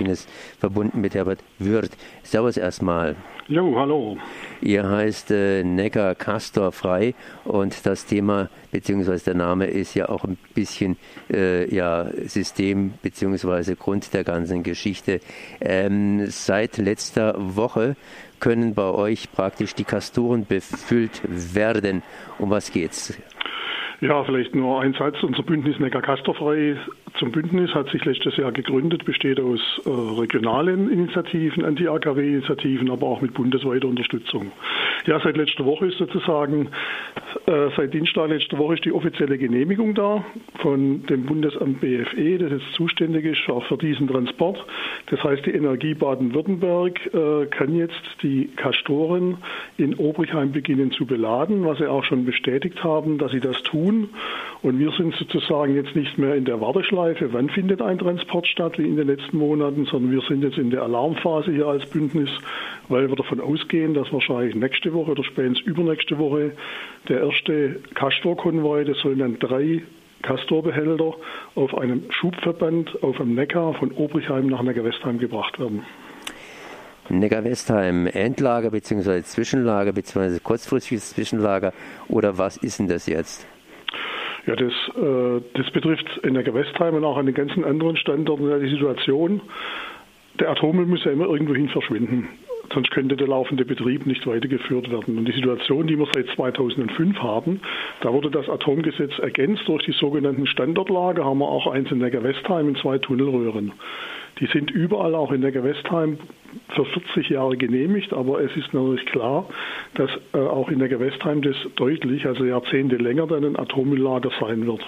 bin jetzt verbunden mit Herbert Würth. Servus erstmal. Jo, hallo. Ihr heißt äh, Neckar Castor frei und das Thema beziehungsweise der Name ist ja auch ein bisschen äh, ja, System beziehungsweise Grund der ganzen Geschichte. Ähm, seit letzter Woche können bei euch praktisch die Kastoren befüllt werden. Um was geht's? Ja, vielleicht nur ein Satz. Unser Bündnis Neckar Kasterfrei zum Bündnis hat sich letztes Jahr gegründet, besteht aus äh, regionalen Initiativen, Anti-AKW-Initiativen, aber auch mit bundesweiter Unterstützung. Ja, seit letzter Woche ist sozusagen, äh, seit Dienstag letzter Woche ist die offizielle Genehmigung da von dem Bundesamt BFE, das jetzt zuständig ist auch für diesen Transport. Das heißt, die Energie Baden-Württemberg äh, kann jetzt die Kastoren in Obrichheim beginnen zu beladen, was sie auch schon bestätigt haben, dass sie das tun. Und wir sind sozusagen jetzt nicht mehr in der Warteschleife, wann findet ein Transport statt, wie in den letzten Monaten, sondern wir sind jetzt in der Alarmphase hier als Bündnis, weil wir davon ausgehen, dass wahrscheinlich nächste Woche oder spätestens übernächste Woche der erste Castor-Konvoi, das sollen dann drei Castorbehälter auf einem Schubverband auf dem Neckar von Obrichheim nach Neckar-Westheim gebracht werden. Neckar-Westheim Endlager bzw. Zwischenlager bzw. kurzfristiges Zwischenlager oder was ist denn das jetzt? Ja, das, äh, das betrifft Neckar-Westheim und auch an den ganzen anderen Standorten die Situation. Der Atommüll muss ja immer irgendwohin verschwinden. Sonst könnte der laufende Betrieb nicht weitergeführt werden. Und die Situation, die wir seit 2005 haben, da wurde das Atomgesetz ergänzt durch die sogenannten Standortlager, haben wir auch eins in Neckar-Westheim in zwei Tunnelröhren. Die sind überall auch in Neckar-Westheim für 40 Jahre genehmigt, aber es ist natürlich klar, dass äh, auch in Neckar-Westheim das deutlich, also Jahrzehnte länger, dann ein Atommülllager sein wird.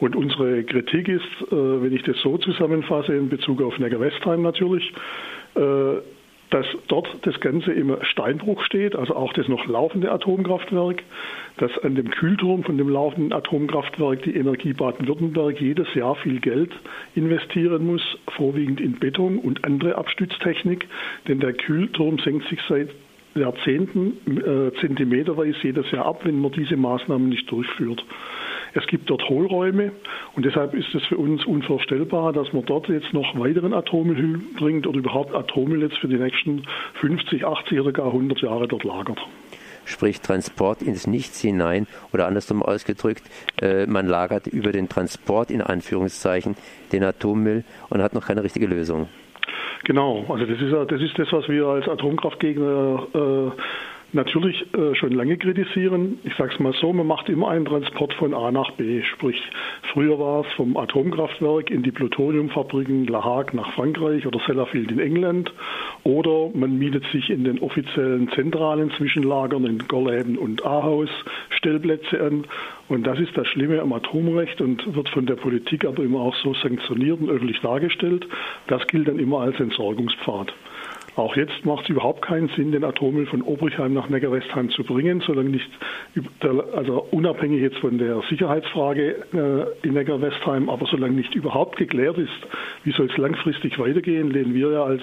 Und unsere Kritik ist, äh, wenn ich das so zusammenfasse, in Bezug auf Neckar-Westheim natürlich, äh, dass dort das Ganze im Steinbruch steht, also auch das noch laufende Atomkraftwerk, dass an dem Kühlturm von dem laufenden Atomkraftwerk die Energie Baden-Württemberg jedes Jahr viel Geld investieren muss, vorwiegend in Beton und andere Abstütztechnik, denn der Kühlturm senkt sich seit Jahrzehnten äh, zentimeterweise jedes Jahr ab, wenn man diese Maßnahmen nicht durchführt. Es gibt dort Hohlräume und deshalb ist es für uns unvorstellbar, dass man dort jetzt noch weiteren Atommüll bringt oder überhaupt Atommüll jetzt für die nächsten 50, 80 oder gar 100 Jahre dort lagert sprich Transport ins Nichts hinein oder andersrum ausgedrückt, äh, man lagert über den Transport in Anführungszeichen den Atommüll und hat noch keine richtige Lösung. Genau, also das ist, das, ist das was wir als Atomkraftgegner äh, natürlich äh, schon lange kritisieren. Ich sage es mal so, man macht immer einen Transport von A nach B. Sprich, früher war es vom Atomkraftwerk in die Plutoniumfabriken La Hague nach Frankreich oder Sellafield in England. Oder man mietet sich in den offiziellen zentralen Zwischenlagern in Gorläden und Ahaus Stellplätze an. Und das ist das Schlimme am Atomrecht und wird von der Politik aber immer auch so sanktioniert und öffentlich dargestellt. Das gilt dann immer als Entsorgungspfad. Auch jetzt macht es überhaupt keinen Sinn, den Atommüll von Obrichheim nach Neckar-Westheim zu bringen, solange nicht, also unabhängig jetzt von der Sicherheitsfrage äh, in Neckar-Westheim, aber solange nicht überhaupt geklärt ist, wie soll es langfristig weitergehen, lehnen wir ja als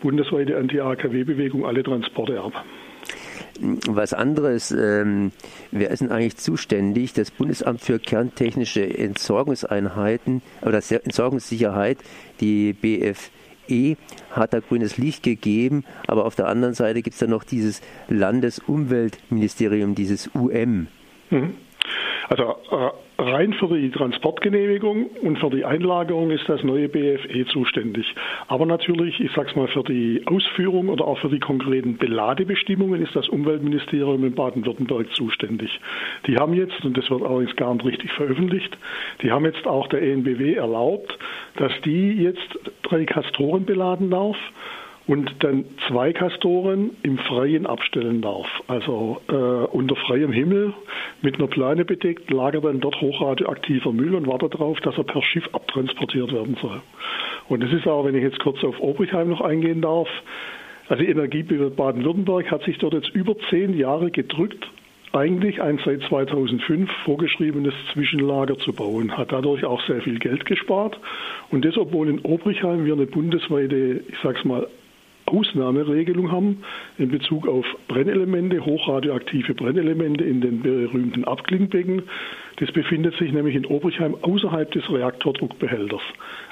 bundesweite Anti-AKW-Bewegung alle Transporte ab. Was anderes, ähm, wer ist denn eigentlich zuständig? Das Bundesamt für kerntechnische Entsorgungseinheiten oder Entsorgungssicherheit, die BFE. E hat da grünes Licht gegeben, aber auf der anderen Seite gibt es dann noch dieses Landesumweltministerium, dieses UM. Mhm. Also äh, rein für die Transportgenehmigung und für die Einlagerung ist das neue BFE zuständig. Aber natürlich, ich sage es mal, für die Ausführung oder auch für die konkreten Beladebestimmungen ist das Umweltministerium in Baden-Württemberg zuständig. Die haben jetzt, und das wird allerdings gar nicht richtig veröffentlicht, die haben jetzt auch der ENBW erlaubt, dass die jetzt drei Kastoren beladen darf und dann zwei Kastoren im Freien abstellen darf. Also äh, unter freiem Himmel mit einer Plane bedeckt, lagert dann dort hochradioaktiver Müll und wartet darauf, dass er per Schiff abtransportiert werden soll. Und es ist auch, wenn ich jetzt kurz auf Obrichheim noch eingehen darf, also Energie Baden-Württemberg hat sich dort jetzt über zehn Jahre gedrückt, eigentlich ein seit 2005 vorgeschriebenes Zwischenlager zu bauen, hat dadurch auch sehr viel Geld gespart. Und das, obwohl in Obrichheim wir eine bundesweite, ich sag's mal, Ausnahmeregelung haben in Bezug auf Brennelemente, hochradioaktive Brennelemente in den berühmten Abklingbecken. Das befindet sich nämlich in Obrichheim außerhalb des Reaktordruckbehälters.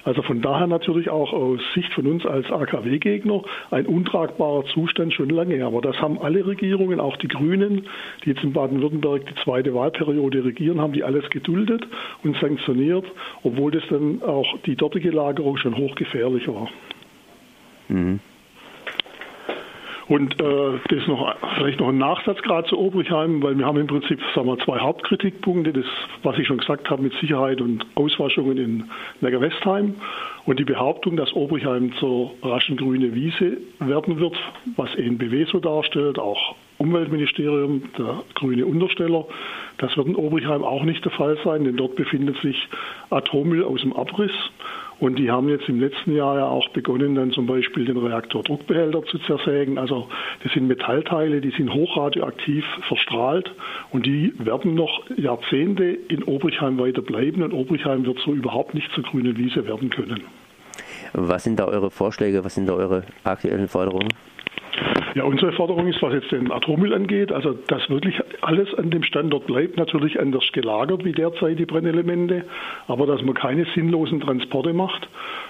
Also von daher natürlich auch aus Sicht von uns als AKW-Gegner ein untragbarer Zustand schon lange. Aber das haben alle Regierungen, auch die Grünen, die jetzt in Baden-Württemberg die zweite Wahlperiode regieren, haben die alles geduldet und sanktioniert, obwohl das dann auch die dortige Lagerung schon hochgefährlich war. Mhm. Und äh, das ist noch vielleicht noch ein Nachsatz gerade zu Obrichheim, weil wir haben im Prinzip sagen wir, zwei Hauptkritikpunkte, das, was ich schon gesagt habe mit Sicherheit und Auswaschungen in Neckar-Westheim und die Behauptung, dass Obrichheim zur raschen grüne Wiese werden wird, was ENBW so darstellt, auch Umweltministerium, der grüne Untersteller. Das wird in Obrichheim auch nicht der Fall sein, denn dort befindet sich Atommüll aus dem Abriss. Und die haben jetzt im letzten Jahr ja auch begonnen, dann zum Beispiel den Reaktordruckbehälter zu zersägen. Also das sind Metallteile, die sind hochradioaktiv verstrahlt und die werden noch Jahrzehnte in Obrichheim weiter bleiben und Obrichheim wird so überhaupt nicht zur grünen Wiese werden können. Was sind da eure Vorschläge, was sind da eure aktuellen Forderungen? Ja, unsere Forderung ist, was jetzt den Atommüll angeht, also dass wirklich alles an dem Standort bleibt, natürlich anders gelagert wie derzeit die Brennelemente, aber dass man keine sinnlosen Transporte macht.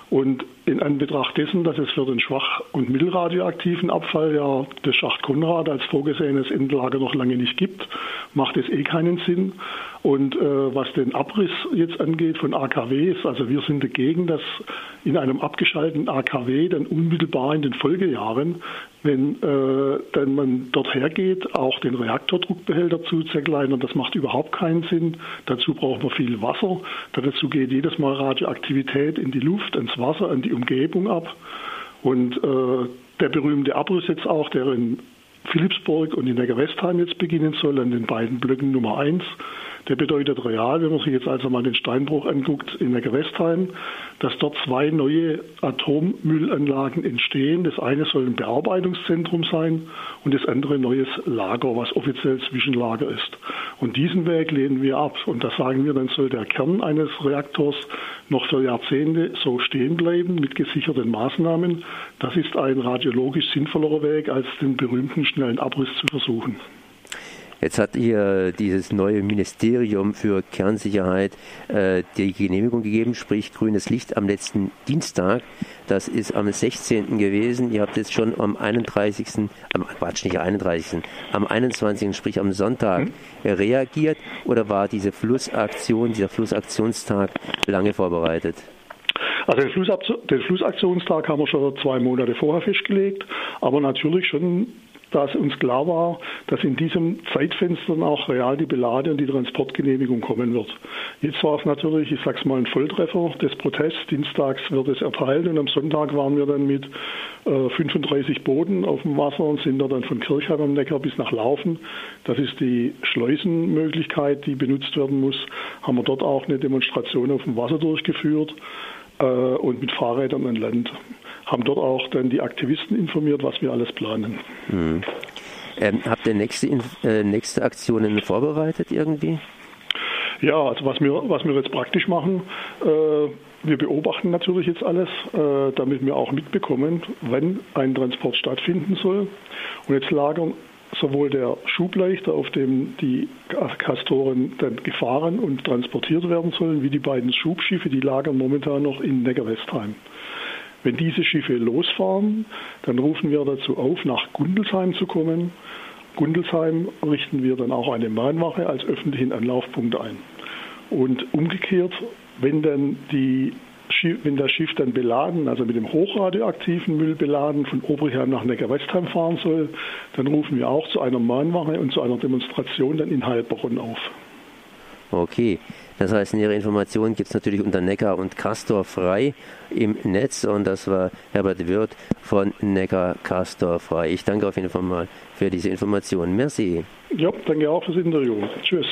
Und in Anbetracht dessen, dass es für den schwach- und mittelradioaktiven Abfall ja das Schacht Konrad als vorgesehenes Endlager noch lange nicht gibt, macht es eh keinen Sinn. Und äh, was den Abriss jetzt angeht von AKWs, also wir sind dagegen, dass in einem abgeschalteten AKW dann unmittelbar in den Folgejahren, wenn äh, dann man dort hergeht, auch den Reaktordruckbehälter zu zerkleinern, das macht überhaupt keinen Sinn. Dazu braucht man viel Wasser. Dazu geht jedes Mal Radioaktivität in die Luft, ins Wasser, an die Umgebung ab. Und äh, der berühmte Abriss jetzt auch, der in Philipsburg und in Neckar-Westheim jetzt beginnen soll, an den beiden Blöcken Nummer 1, der bedeutet real, wenn man sich jetzt also mal den Steinbruch anguckt in der Gewestheim, dass dort zwei neue Atommüllanlagen entstehen. Das eine soll ein Bearbeitungszentrum sein und das andere ein neues Lager, was offiziell Zwischenlager ist. Und diesen Weg lehnen wir ab. Und da sagen wir, dann soll der Kern eines Reaktors noch für Jahrzehnte so stehen bleiben mit gesicherten Maßnahmen. Das ist ein radiologisch sinnvollerer Weg, als den berühmten schnellen Abriss zu versuchen. Jetzt hat hier dieses neue Ministerium für Kernsicherheit äh, die Genehmigung gegeben, sprich grünes Licht am letzten Dienstag. Das ist am 16. gewesen. Ihr habt jetzt schon am 31. Am, Quatsch, nicht am 31. Am 21. sprich am Sonntag hm? reagiert oder war diese Flussaktion, dieser Flussaktionstag lange vorbereitet? Also den Flussaktionstag haben wir schon zwei Monate vorher festgelegt, aber natürlich schon dass uns klar war, dass in diesem Zeitfenster auch real die Belade und die Transportgenehmigung kommen wird. Jetzt war es natürlich, ich sag's mal, ein Volltreffer des Protests. Dienstags wird es erteilt und am Sonntag waren wir dann mit äh, 35 Booten auf dem Wasser und sind dann von Kirchheim am Neckar bis nach Laufen. Das ist die Schleusenmöglichkeit, die benutzt werden muss. Haben wir dort auch eine Demonstration auf dem Wasser durchgeführt äh, und mit Fahrrädern an Land haben dort auch dann die Aktivisten informiert, was wir alles planen. Mhm. Ähm, habt ihr nächste, äh, nächste Aktionen vorbereitet irgendwie? Ja, also was wir, was wir jetzt praktisch machen, äh, wir beobachten natürlich jetzt alles, äh, damit wir auch mitbekommen, wenn ein Transport stattfinden soll. Und jetzt lagern sowohl der Schubleichter, auf dem die Kastoren dann gefahren und transportiert werden sollen, wie die beiden Schubschiffe, die lagern momentan noch in Neckar-Westheim. Wenn diese Schiffe losfahren, dann rufen wir dazu auf, nach Gundelsheim zu kommen. Gundelsheim richten wir dann auch eine Mahnwache als öffentlichen Anlaufpunkt ein. Und umgekehrt, wenn dann die wenn das Schiff dann beladen, also mit dem hochradioaktiven Müll beladen, von Oberheim nach Neckar-Westheim fahren soll, dann rufen wir auch zu einer Mahnwache und zu einer Demonstration dann in Heilbronn auf. Okay, das heißt, nähere Informationen gibt es natürlich unter Neckar und Castor frei im Netz und das war Herbert Wirth von Neckar Castor frei. Ich danke auf jeden Fall mal für diese Informationen. Merci. Ja, danke auch fürs Interview. Tschüss.